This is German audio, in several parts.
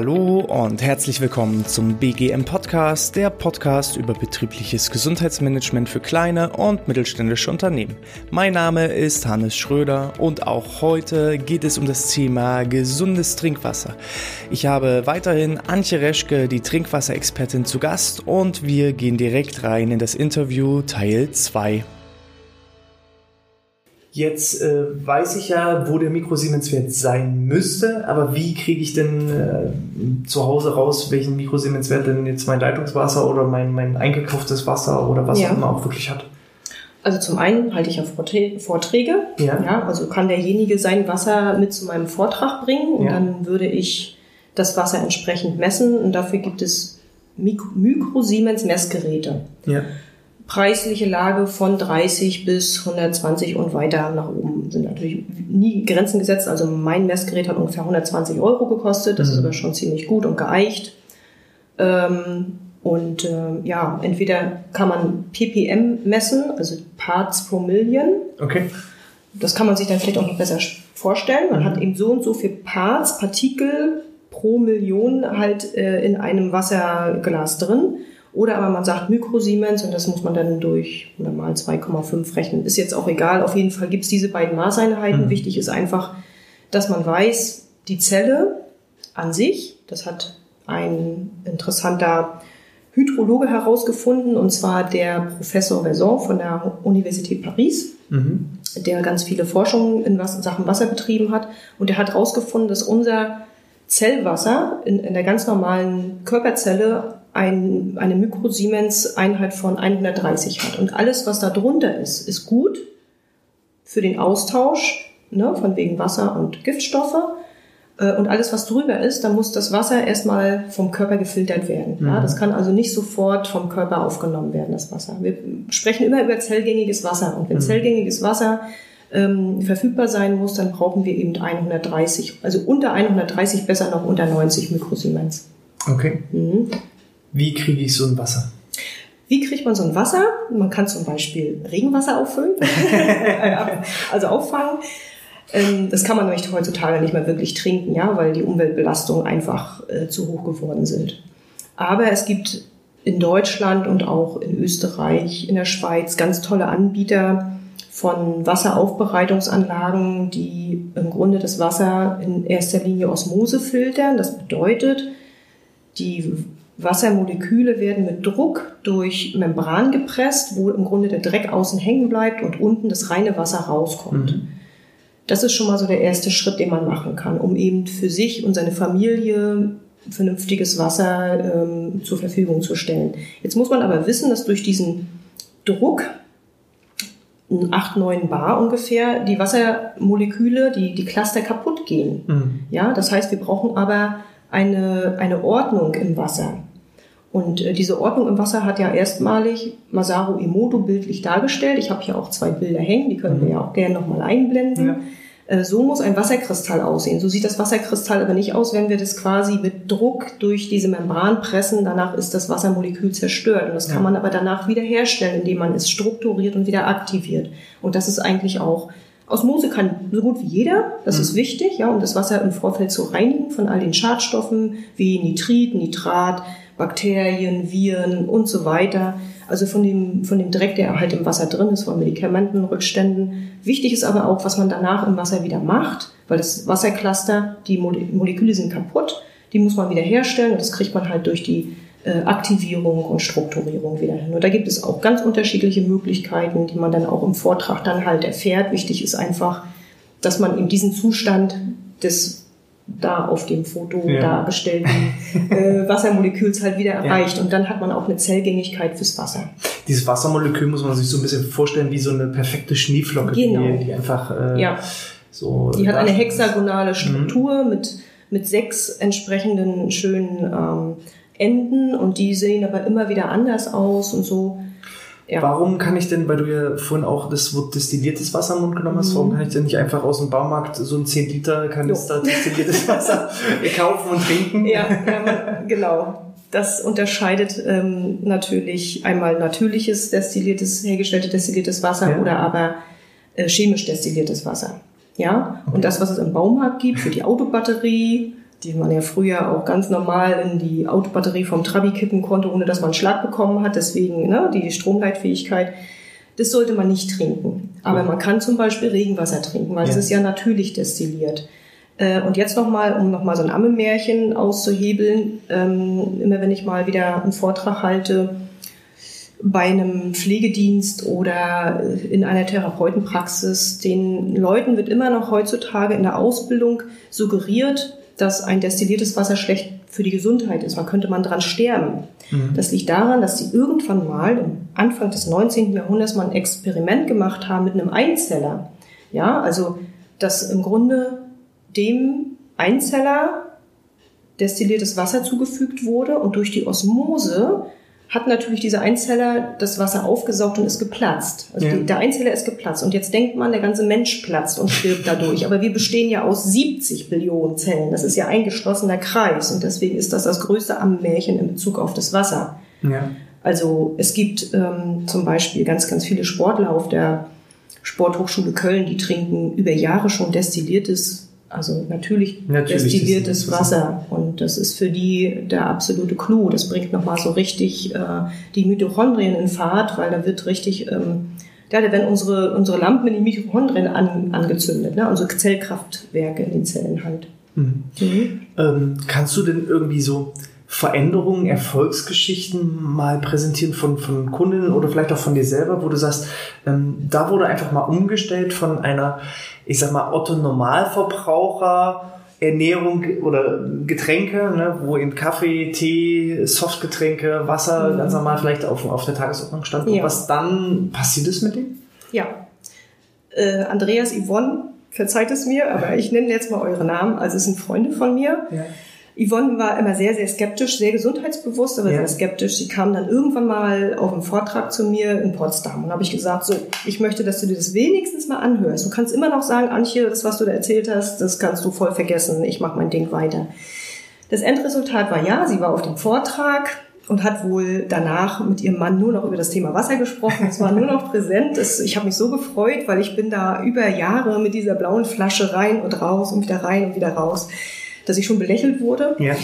Hallo und herzlich willkommen zum BGM Podcast, der Podcast über betriebliches Gesundheitsmanagement für kleine und mittelständische Unternehmen. Mein Name ist Hannes Schröder und auch heute geht es um das Thema gesundes Trinkwasser. Ich habe weiterhin Antje Reschke, die Trinkwasserexpertin, zu Gast und wir gehen direkt rein in das Interview Teil 2. Jetzt äh, weiß ich ja, wo der Mikrosiemenswert sein müsste, aber wie kriege ich denn äh, zu Hause raus, welchen Mikrosiemenswert denn jetzt mein Leitungswasser oder mein, mein eingekauftes Wasser oder was ja. auch immer auch wirklich hat? Also zum einen halte ich ja Vorträge. Ja. ja. Also kann derjenige sein Wasser mit zu meinem Vortrag bringen und ja. dann würde ich das Wasser entsprechend messen und dafür gibt es Mikrosiemens Messgeräte. Ja preisliche Lage von 30 bis 120 und weiter nach oben sind natürlich nie Grenzen gesetzt. Also mein Messgerät hat ungefähr 120 Euro gekostet. Das mhm. ist aber schon ziemlich gut und geeicht. Ähm, und äh, ja, entweder kann man ppm messen, also Parts pro Million. Okay. Das kann man sich dann vielleicht auch noch besser vorstellen. Man mhm. hat eben so und so viel Parts, Partikel pro Million halt äh, in einem Wasserglas drin. Oder aber man sagt Mikrosiemens und das muss man dann durch oder mal 2,5 rechnen. Ist jetzt auch egal. Auf jeden Fall gibt es diese beiden Maßeinheiten. Mhm. Wichtig ist einfach, dass man weiß, die Zelle an sich, das hat ein interessanter Hydrologe herausgefunden, und zwar der Professor Verson von der Universität Paris, mhm. der ganz viele Forschungen in Sachen Wasser betrieben hat. Und der hat herausgefunden, dass unser Zellwasser in, in der ganz normalen Körperzelle ein, eine Mikrosiemens-Einheit von 130 hat. Und alles, was da drunter ist, ist gut für den Austausch, ne, von wegen Wasser und Giftstoffe. Äh, und alles, was drüber ist, da muss das Wasser erstmal vom Körper gefiltert werden. Mhm. Ja, das kann also nicht sofort vom Körper aufgenommen werden, das Wasser. Wir sprechen immer über zellgängiges Wasser. Und wenn mhm. zellgängiges Wasser ähm, verfügbar sein muss, dann brauchen wir eben 130, also unter 130, besser noch unter 90 Mikrosiemens. Okay. Mhm. Wie kriege ich so ein Wasser? Wie kriegt man so ein Wasser? Man kann zum Beispiel Regenwasser auffüllen, also auffangen. Ähm, das kann man nämlich heutzutage nicht mehr wirklich trinken, ja, weil die Umweltbelastungen einfach äh, zu hoch geworden sind. Aber es gibt in Deutschland und auch in Österreich, in der Schweiz ganz tolle Anbieter von Wasseraufbereitungsanlagen, die im Grunde das Wasser in erster Linie Osmose filtern. Das bedeutet, die Wassermoleküle werden mit Druck durch Membran gepresst, wo im Grunde der Dreck außen hängen bleibt und unten das reine Wasser rauskommt. Mhm. Das ist schon mal so der erste Schritt, den man machen kann, um eben für sich und seine Familie vernünftiges Wasser ähm, zur Verfügung zu stellen. Jetzt muss man aber wissen, dass durch diesen Druck, 8, 9 Bar ungefähr, die Wassermoleküle, die, die Cluster kaputt gehen. Mhm. Ja, das heißt, wir brauchen aber eine, eine Ordnung im Wasser. Und äh, diese Ordnung im Wasser hat ja erstmalig Masaru Emoto bildlich dargestellt. Ich habe hier auch zwei Bilder hängen, die können wir mhm. ja auch gerne nochmal einblenden. Ja. Äh, so muss ein Wasserkristall aussehen. So sieht das Wasserkristall aber nicht aus, wenn wir das quasi mit Druck durch diese Membran pressen. Danach ist das Wassermolekül zerstört. Und das kann man aber danach wiederherstellen, indem man es strukturiert und wieder aktiviert. Und das ist eigentlich auch Osmose kann so gut wie jeder, das mhm. ist wichtig, ja, um das Wasser im Vorfeld zu reinigen von all den Schadstoffen wie Nitrit, Nitrat, Bakterien, Viren und so weiter. Also von dem, von dem Dreck, der halt im Wasser drin ist, von Medikamentenrückständen. Wichtig ist aber auch, was man danach im Wasser wieder macht, weil das Wassercluster, die Moleküle sind kaputt, die muss man wieder herstellen und das kriegt man halt durch die äh, Aktivierung und Strukturierung wieder hin. Und da gibt es auch ganz unterschiedliche Möglichkeiten, die man dann auch im Vortrag dann halt erfährt. Wichtig ist einfach, dass man in diesen Zustand des da auf dem Foto ja. dargestellten äh, Wassermoleküls halt wieder erreicht. Ja. Und dann hat man auch eine Zellgängigkeit fürs Wasser. Dieses Wassermolekül muss man sich so ein bisschen vorstellen wie so eine perfekte Schneeflocke, genau. die, die einfach äh, ja. so. Die hat eine hexagonale Struktur mhm. mit, mit sechs entsprechenden schönen ähm, Enden und die sehen aber immer wieder anders aus und so. Ja. Warum kann ich denn, weil du ja vorhin auch das Wort destilliertes Wasser im Mund genommen hast, mhm. warum kann ich denn nicht einfach aus dem Baumarkt so ein 10 Liter Kanister destilliertes Wasser kaufen und trinken? Ja, ja genau. Das unterscheidet ähm, natürlich einmal natürliches destilliertes, hergestellte destilliertes Wasser ja. oder aber äh, chemisch destilliertes Wasser. Ja, und das, was es im Baumarkt gibt, für die Autobatterie, die man ja früher auch ganz normal in die Autobatterie vom Trabi kippen konnte, ohne dass man einen Schlag bekommen hat. Deswegen ne, die Stromleitfähigkeit. Das sollte man nicht trinken. Aber man kann zum Beispiel Regenwasser trinken, weil es ist ja natürlich destilliert. Äh, und jetzt nochmal, um nochmal so ein Ammenmärchen auszuhebeln, ähm, immer wenn ich mal wieder einen Vortrag halte, bei einem Pflegedienst oder in einer Therapeutenpraxis, den Leuten wird immer noch heutzutage in der Ausbildung suggeriert, dass ein destilliertes Wasser schlecht für die Gesundheit ist. Man könnte man dran sterben. Mhm. Das liegt daran, dass sie irgendwann mal am Anfang des 19. Jahrhunderts mal ein Experiment gemacht haben mit einem Einzeller. Ja, also, dass im Grunde dem Einzeller destilliertes Wasser zugefügt wurde und durch die Osmose hat natürlich dieser Einzeller das Wasser aufgesaugt und ist geplatzt. Also ja. die, der Einzeller ist geplatzt. Und jetzt denkt man, der ganze Mensch platzt und stirbt dadurch. Aber wir bestehen ja aus 70 Billionen Zellen. Das ist ja ein geschlossener Kreis. Und deswegen ist das das größte Ammärchen in Bezug auf das Wasser. Ja. Also es gibt ähm, zum Beispiel ganz, ganz viele Sportler auf der Sporthochschule Köln, die trinken über Jahre schon destilliertes also natürlich, natürlich destilliertes Wasser. Und das ist für die der absolute Clou. Das bringt nochmal so richtig äh, die Mitochondrien in Fahrt, weil da wird richtig, ähm, ja, da werden unsere, unsere Lampen in die Mitochondrien an, angezündet, ne? unsere Zellkraftwerke in den Zellen halt. Mhm. Mhm. Ähm, kannst du denn irgendwie so Veränderungen, Erfolgsgeschichten mal präsentieren von, von Kundinnen oder vielleicht auch von dir selber, wo du sagst, ähm, da wurde einfach mal umgestellt von einer ich sag mal, Otto Normalverbraucher Ernährung oder Getränke, ne, wo eben Kaffee, Tee, Softgetränke, Wasser mhm. ganz normal vielleicht auf, auf der Tagesordnung stand. Ja. was dann passiert ist mit dem? Ja. Äh, Andreas Yvonne, verzeiht es mir, aber ich nenne jetzt mal eure Namen. Also es sind Freunde von mir. Ja. Yvonne war immer sehr, sehr skeptisch, sehr gesundheitsbewusst, aber ja. sehr skeptisch. Sie kam dann irgendwann mal auf einen Vortrag zu mir in Potsdam und habe ich gesagt, so, ich möchte, dass du dir das wenigstens mal anhörst. Du kannst immer noch sagen, Antje, das, was du da erzählt hast, das kannst du voll vergessen. Ich mache mein Ding weiter. Das Endresultat war ja, sie war auf dem Vortrag und hat wohl danach mit ihrem Mann nur noch über das Thema Wasser gesprochen. Es war nur noch präsent. ich habe mich so gefreut, weil ich bin da über Jahre mit dieser blauen Flasche rein und raus und wieder rein und wieder raus dass ich schon belächelt wurde. Ja.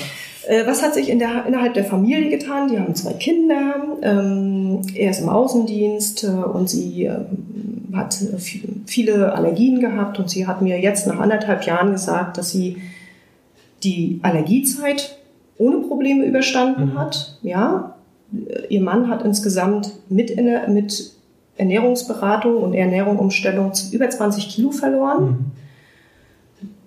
Äh, was hat sich in der, innerhalb der Familie getan? Die haben zwei Kinder. Ähm, er ist im Außendienst äh, und sie ähm, hat viele Allergien gehabt und sie hat mir jetzt nach anderthalb Jahren gesagt, dass sie die Allergiezeit ohne Probleme überstanden mhm. hat. Ja, ihr Mann hat insgesamt mit, mit Ernährungsberatung und Ernährungsumstellung über 20 Kilo verloren. Mhm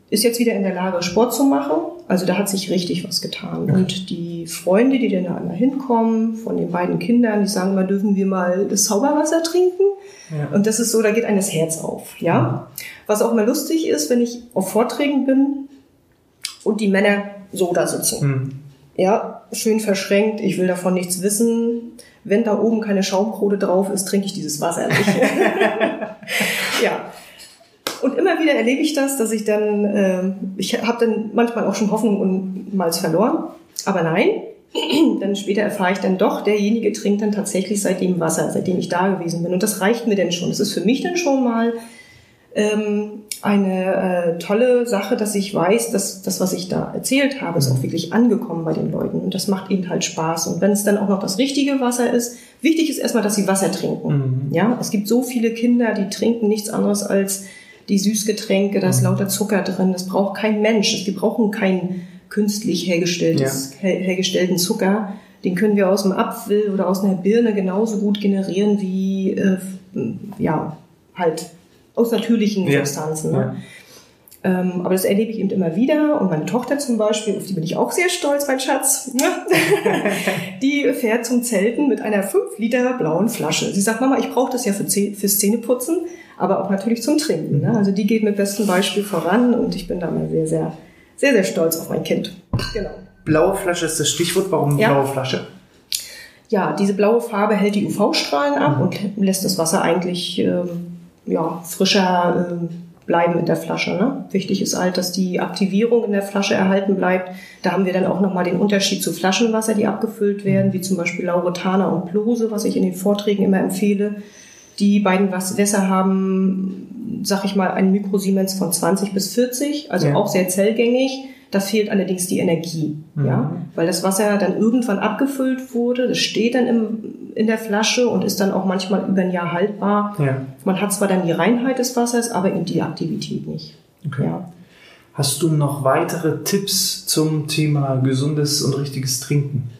ist jetzt wieder in der Lage, Sport zu machen. Also da hat sich richtig was getan. Und die Freunde, die dann da hinkommen, von den beiden Kindern, die sagen mal, dürfen wir mal das Zauberwasser trinken? Ja. Und das ist so, da geht einem das Herz auf. Ja. Mhm. Was auch mal lustig ist, wenn ich auf Vorträgen bin und die Männer so da sitzen. Mhm. Ja, schön verschränkt, ich will davon nichts wissen. Wenn da oben keine Schaumkrone drauf ist, trinke ich dieses Wasser nicht. ja, und immer wieder erlebe ich das, dass ich dann, äh, ich habe dann manchmal auch schon Hoffnung und mal verloren. Aber nein, dann später erfahre ich dann doch, derjenige trinkt dann tatsächlich seitdem Wasser, seitdem ich da gewesen bin. Und das reicht mir dann schon. Das ist für mich dann schon mal ähm, eine äh, tolle Sache, dass ich weiß, dass das, was ich da erzählt habe, ist auch wirklich angekommen bei den Leuten. Und das macht ihnen halt Spaß. Und wenn es dann auch noch das richtige Wasser ist, wichtig ist erstmal, dass sie Wasser trinken. Mhm. Ja, es gibt so viele Kinder, die trinken nichts anderes als die Süßgetränke, da ist mhm. lauter Zucker drin. Das braucht kein Mensch. Die brauchen keinen künstlich hergestelltes, ja. hergestellten Zucker. Den können wir aus dem Apfel oder aus einer Birne genauso gut generieren wie, äh, ja, halt aus natürlichen ja. Substanzen. Ne? Ja. Ähm, aber das erlebe ich eben immer wieder. Und meine Tochter zum Beispiel, auf die bin ich auch sehr stolz, mein Schatz, ne? die fährt zum Zelten mit einer 5 Liter blauen Flasche. Sie sagt, Mama, ich brauche das ja für, fürs Zähneputzen aber auch natürlich zum Trinken. Ne? Also die geht mit bestem Beispiel voran und ich bin da mal sehr, sehr, sehr, sehr stolz auf mein Kind. Genau. Blaue Flasche ist das Stichwort. Warum ja. blaue Flasche? Ja, diese blaue Farbe hält die UV-Strahlen ab mhm. und lässt das Wasser eigentlich ähm, ja, frischer ähm, bleiben in der Flasche. Ne? Wichtig ist halt, dass die Aktivierung in der Flasche erhalten bleibt. Da haben wir dann auch nochmal den Unterschied zu Flaschenwasser, die abgefüllt werden, wie zum Beispiel Lauretana und Plose, was ich in den Vorträgen immer empfehle. Die beiden Wässer haben, sag ich mal, einen Mikrosiemens von 20 bis 40, also ja. auch sehr zellgängig. Da fehlt allerdings die Energie, mhm. ja, weil das Wasser dann irgendwann abgefüllt wurde. Das steht dann im, in der Flasche und ist dann auch manchmal über ein Jahr haltbar. Ja. Man hat zwar dann die Reinheit des Wassers, aber eben die Aktivität nicht. Okay. Ja. Hast du noch weitere Tipps zum Thema gesundes und richtiges Trinken?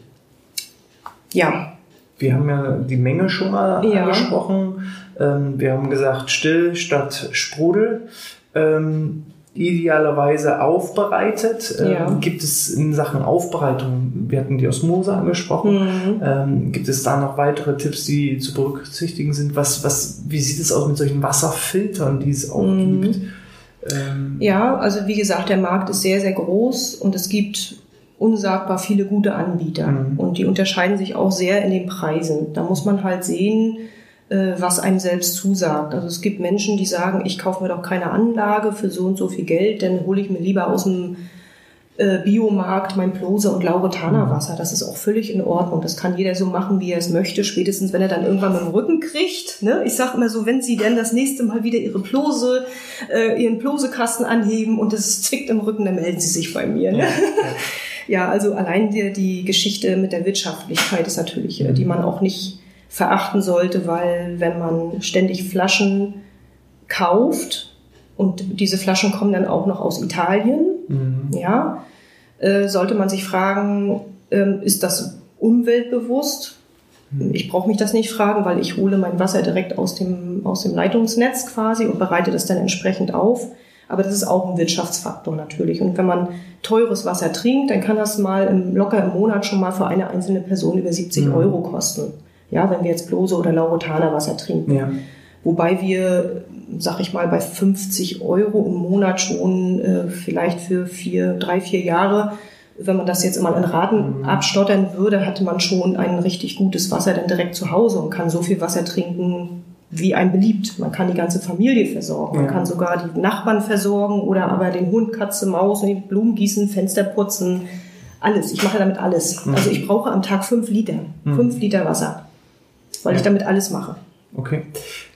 Ja. Wir haben ja die Menge schon mal ja. angesprochen. Ähm, wir haben gesagt, still statt Sprudel. Ähm, idealerweise aufbereitet. Ähm, ja. gibt es in Sachen Aufbereitung, wir hatten die Osmose angesprochen, mhm. ähm, gibt es da noch weitere Tipps, die zu berücksichtigen sind? Was, was, wie sieht es aus mit solchen Wasserfiltern, die es auch mhm. gibt? Ähm ja, also wie gesagt, der Markt ist sehr, sehr groß und es gibt unsagbar viele gute Anbieter mhm. und die unterscheiden sich auch sehr in den Preisen. Da muss man halt sehen, äh, was einem selbst zusagt. Also es gibt Menschen, die sagen, ich kaufe mir doch keine Anlage für so und so viel Geld, dann hole ich mir lieber aus dem äh, Biomarkt mein Plose und Lauretana Wasser. Das ist auch völlig in Ordnung. Das kann jeder so machen, wie er es möchte, spätestens wenn er dann irgendwann mit dem Rücken kriegt. Ne? Ich sage immer so, wenn Sie denn das nächste Mal wieder Ihre Plose, äh, Ihren Plosekasten anheben und es zwickt im Rücken, dann melden Sie sich bei mir. Ne? Ja, ja. ja, also allein die, die Geschichte mit der Wirtschaftlichkeit ist natürlich, äh, die man auch nicht verachten sollte, weil wenn man ständig Flaschen kauft und diese Flaschen kommen dann auch noch aus Italien, mhm. ja, äh, sollte man sich fragen, äh, ist das umweltbewusst? Mhm. Ich brauche mich das nicht fragen, weil ich hole mein Wasser direkt aus dem, aus dem Leitungsnetz quasi und bereite das dann entsprechend auf. Aber das ist auch ein Wirtschaftsfaktor natürlich. Und wenn man teures Wasser trinkt, dann kann das mal im, locker im Monat schon mal für eine einzelne Person über 70 mhm. Euro kosten. Ja, wenn wir jetzt Blose oder Laurotana Wasser trinken. Ja. Wobei wir, sag ich mal, bei 50 Euro im Monat schon äh, vielleicht für vier, drei, vier Jahre, wenn man das jetzt mal in Raten mhm. abstottern würde, hatte man schon ein richtig gutes Wasser dann direkt zu Hause und kann so viel Wasser trinken, wie einem beliebt. Man kann die ganze Familie versorgen. Man kann sogar die Nachbarn versorgen oder aber den Hund, Katze, Maus, Blumen gießen, Fenster putzen. Alles. Ich mache damit alles. Mhm. Also ich brauche am Tag fünf Liter. Mhm. Fünf Liter Wasser weil ja. ich damit alles mache. Okay.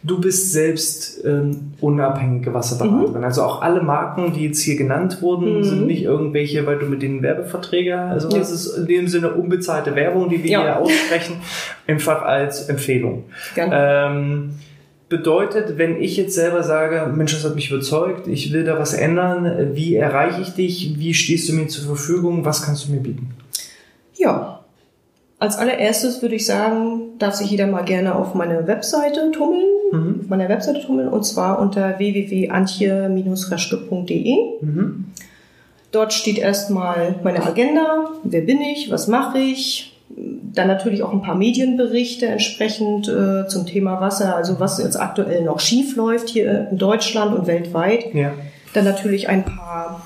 Du bist selbst ähm, unabhängige Wasserberaterin. Mhm. Also auch alle Marken, die jetzt hier genannt wurden, mhm. sind nicht irgendwelche, weil du mit denen Werbeverträge, also ja. das ist in dem Sinne unbezahlte Werbung, die wir ja. hier aussprechen, einfach als Empfehlung. Ähm, bedeutet, wenn ich jetzt selber sage, Mensch, das hat mich überzeugt, ich will da was ändern, wie erreiche ich dich, wie stehst du mir zur Verfügung, was kannst du mir bieten? Ja, als allererstes würde ich sagen, darf sich jeder mal gerne auf meine Webseite tummeln, mhm. auf meiner Webseite tummeln, und zwar unter www.antje-raschke.de. Mhm. Dort steht erstmal meine Agenda, wer bin ich, was mache ich, dann natürlich auch ein paar Medienberichte entsprechend äh, zum Thema Wasser, also was jetzt aktuell noch schief läuft hier in Deutschland und weltweit. Ja. Dann natürlich ein paar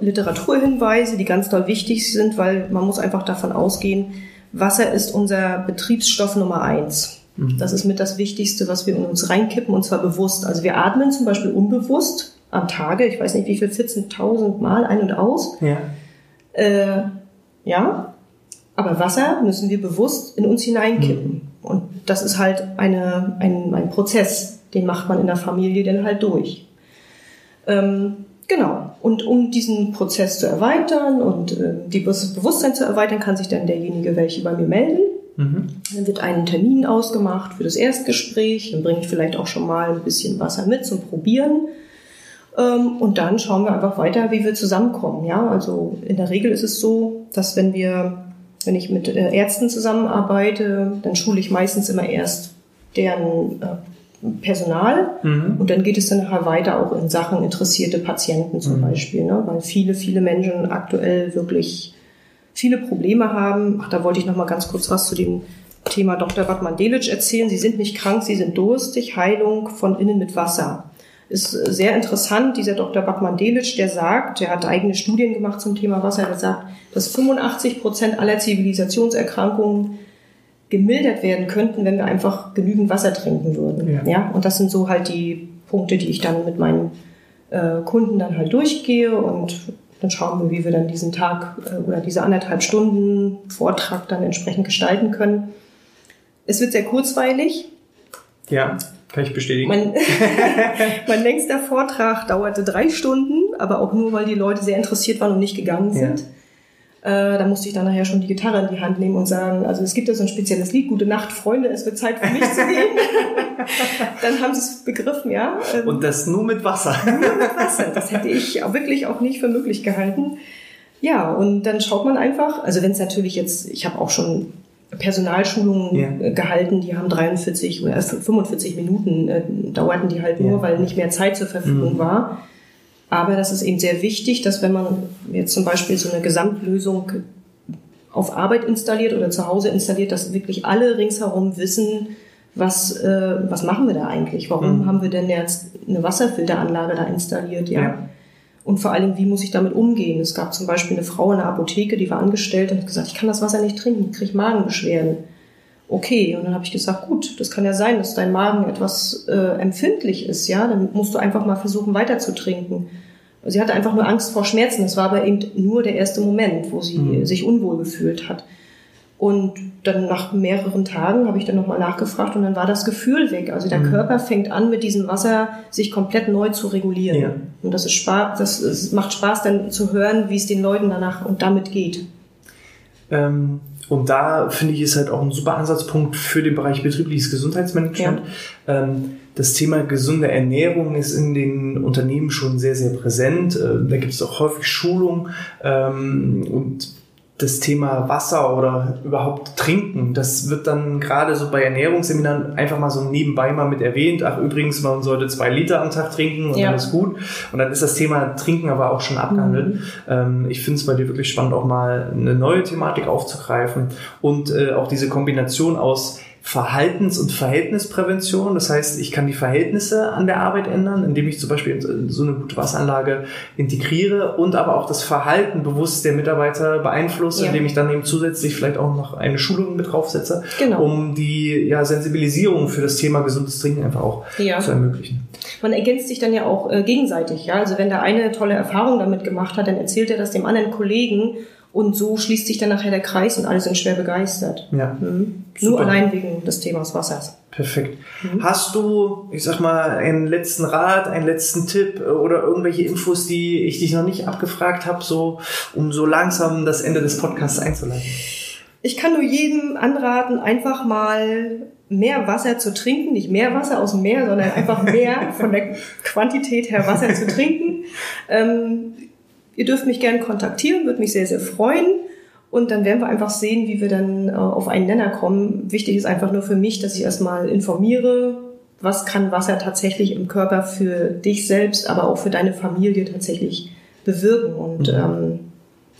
Literaturhinweise, die ganz doll wichtig sind, weil man muss einfach davon ausgehen, Wasser ist unser Betriebsstoff Nummer eins. Mhm. Das ist mit das Wichtigste, was wir in uns reinkippen, und zwar bewusst. Also wir atmen zum Beispiel unbewusst am Tage, ich weiß nicht wie viel, 14.000 Mal ein und aus. Ja. Äh, ja, aber Wasser müssen wir bewusst in uns hineinkippen. Mhm. Und das ist halt eine, ein, ein Prozess, den macht man in der Familie dann halt durch. Ähm, Genau. Und um diesen Prozess zu erweitern und äh, die Bewusstsein zu erweitern, kann sich dann derjenige welche bei mir melden. Mhm. Dann wird ein Termin ausgemacht für das Erstgespräch. Dann bringe ich vielleicht auch schon mal ein bisschen Wasser mit zum Probieren. Ähm, und dann schauen wir einfach weiter, wie wir zusammenkommen. Ja, also in der Regel ist es so, dass wenn wir, wenn ich mit äh, Ärzten zusammenarbeite, dann schule ich meistens immer erst deren äh, Personal mhm. und dann geht es dann nachher weiter auch in Sachen interessierte Patienten zum mhm. Beispiel, ne? weil viele, viele Menschen aktuell wirklich viele Probleme haben. Ach, da wollte ich noch mal ganz kurz was zu dem Thema Dr. Batman-Delic erzählen. Sie sind nicht krank, sie sind durstig, Heilung von innen mit Wasser. Ist sehr interessant, dieser Dr. Bachmann-Delic, der sagt, der hat eigene Studien gemacht zum Thema Wasser, der sagt, dass 85 Prozent aller Zivilisationserkrankungen gemildert werden könnten, wenn wir einfach genügend Wasser trinken würden. Ja. ja? Und das sind so halt die Punkte, die ich dann mit meinen äh, Kunden dann halt durchgehe und dann schauen wir, wie wir dann diesen Tag äh, oder diese anderthalb Stunden Vortrag dann entsprechend gestalten können. Es wird sehr kurzweilig. Ja. Kann ich bestätigen. Mein, mein längster Vortrag dauerte drei Stunden, aber auch nur, weil die Leute sehr interessiert waren und nicht gegangen sind. Ja. Äh, da musste ich dann nachher schon die Gitarre in die Hand nehmen und sagen, also es gibt ja so ein spezielles Lied, Gute Nacht, Freunde, es wird Zeit für mich zu gehen. dann haben sie es begriffen, ja. Ähm, und das nur mit Wasser. nur mit Wasser. Das hätte ich auch wirklich auch nicht für möglich gehalten. Ja, und dann schaut man einfach, also wenn es natürlich jetzt, ich habe auch schon Personalschulungen ja. gehalten, die haben 43 oder 45 Minuten äh, dauerten die halt nur, weil nicht mehr Zeit zur Verfügung mhm. war. Aber das ist eben sehr wichtig, dass wenn man jetzt zum Beispiel so eine Gesamtlösung auf Arbeit installiert oder zu Hause installiert, dass wirklich alle ringsherum wissen, was, äh, was machen wir da eigentlich? Warum mhm. haben wir denn jetzt eine Wasserfilteranlage da installiert? Ja. ja. Und vor allem, wie muss ich damit umgehen? Es gab zum Beispiel eine Frau in der Apotheke, die war angestellt und hat gesagt, ich kann das Wasser nicht trinken, ich kriege Magenbeschwerden. Okay, und dann habe ich gesagt, gut, das kann ja sein, dass dein Magen etwas äh, empfindlich ist, ja, dann musst du einfach mal versuchen, weiter zu trinken. Sie hatte einfach nur Angst vor Schmerzen. Das war aber eben nur der erste Moment, wo sie mhm. sich unwohl gefühlt hat. Und dann nach mehreren Tagen habe ich dann nochmal nachgefragt und dann war das Gefühl weg. Also der mhm. Körper fängt an, mit diesem Wasser sich komplett neu zu regulieren. Ja. Und das ist Spaß, das ist, macht Spaß dann zu hören, wie es den Leuten danach und damit geht. Ähm, und da finde ich, ist halt auch ein super Ansatzpunkt für den Bereich betriebliches Gesundheitsmanagement. Ja. Ähm, das Thema gesunde Ernährung ist in den Unternehmen schon sehr, sehr präsent. Äh, da gibt es auch häufig Schulungen ähm, und das Thema Wasser oder überhaupt Trinken, das wird dann gerade so bei Ernährungsseminaren einfach mal so nebenbei mal mit erwähnt. Ach, übrigens, man sollte zwei Liter am Tag trinken und ja. dann ist gut. Und dann ist das Thema Trinken aber auch schon abgehandelt. Mhm. Ähm, ich finde es bei dir wirklich spannend, auch mal eine neue Thematik aufzugreifen und äh, auch diese Kombination aus Verhaltens- und Verhältnisprävention. Das heißt, ich kann die Verhältnisse an der Arbeit ändern, indem ich zum Beispiel so eine gute Wasseranlage integriere und aber auch das Verhalten bewusst der Mitarbeiter beeinflusse, ja. indem ich dann eben zusätzlich vielleicht auch noch eine Schulung mit draufsetze, genau. um die ja, Sensibilisierung für das Thema gesundes Trinken einfach auch ja. zu ermöglichen. Man ergänzt sich dann ja auch äh, gegenseitig. Ja? Also wenn der eine tolle Erfahrung damit gemacht hat, dann erzählt er das dem anderen Kollegen und so schließt sich dann nachher der Kreis und alle sind schwer begeistert. Ja. Mhm. Nur allein wegen des Themas Wassers. Perfekt. Mhm. Hast du, ich sag mal, einen letzten Rat, einen letzten Tipp oder irgendwelche Infos, die ich dich noch nicht abgefragt habe, so um so langsam das Ende des Podcasts einzuleiten? Ich kann nur jedem anraten, einfach mal mehr Wasser zu trinken, nicht mehr Wasser aus dem Meer, sondern einfach mehr von der Quantität her Wasser zu trinken. Ähm, Ihr dürft mich gerne kontaktieren, würde mich sehr, sehr freuen. Und dann werden wir einfach sehen, wie wir dann äh, auf einen Nenner kommen. Wichtig ist einfach nur für mich, dass ich erstmal informiere, was kann Wasser tatsächlich im Körper für dich selbst, aber auch für deine Familie tatsächlich bewirken. Und mhm. ähm,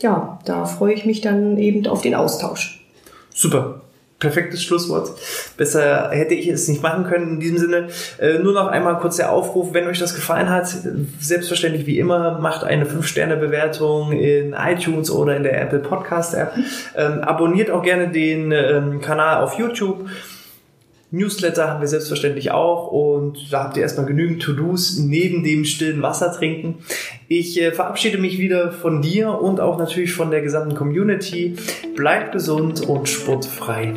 ja, da freue ich mich dann eben auf den Austausch. Super perfektes Schlusswort. Besser hätte ich es nicht machen können. In diesem Sinne äh, nur noch einmal kurz der Aufruf, wenn euch das gefallen hat, selbstverständlich wie immer, macht eine 5-Sterne-Bewertung in iTunes oder in der Apple Podcast-App. Ähm, abonniert auch gerne den ähm, Kanal auf YouTube. Newsletter haben wir selbstverständlich auch und da habt ihr erstmal genügend To-Dos neben dem stillen Wasser trinken. Ich äh, verabschiede mich wieder von dir und auch natürlich von der gesamten Community. Bleibt gesund und sportfrei.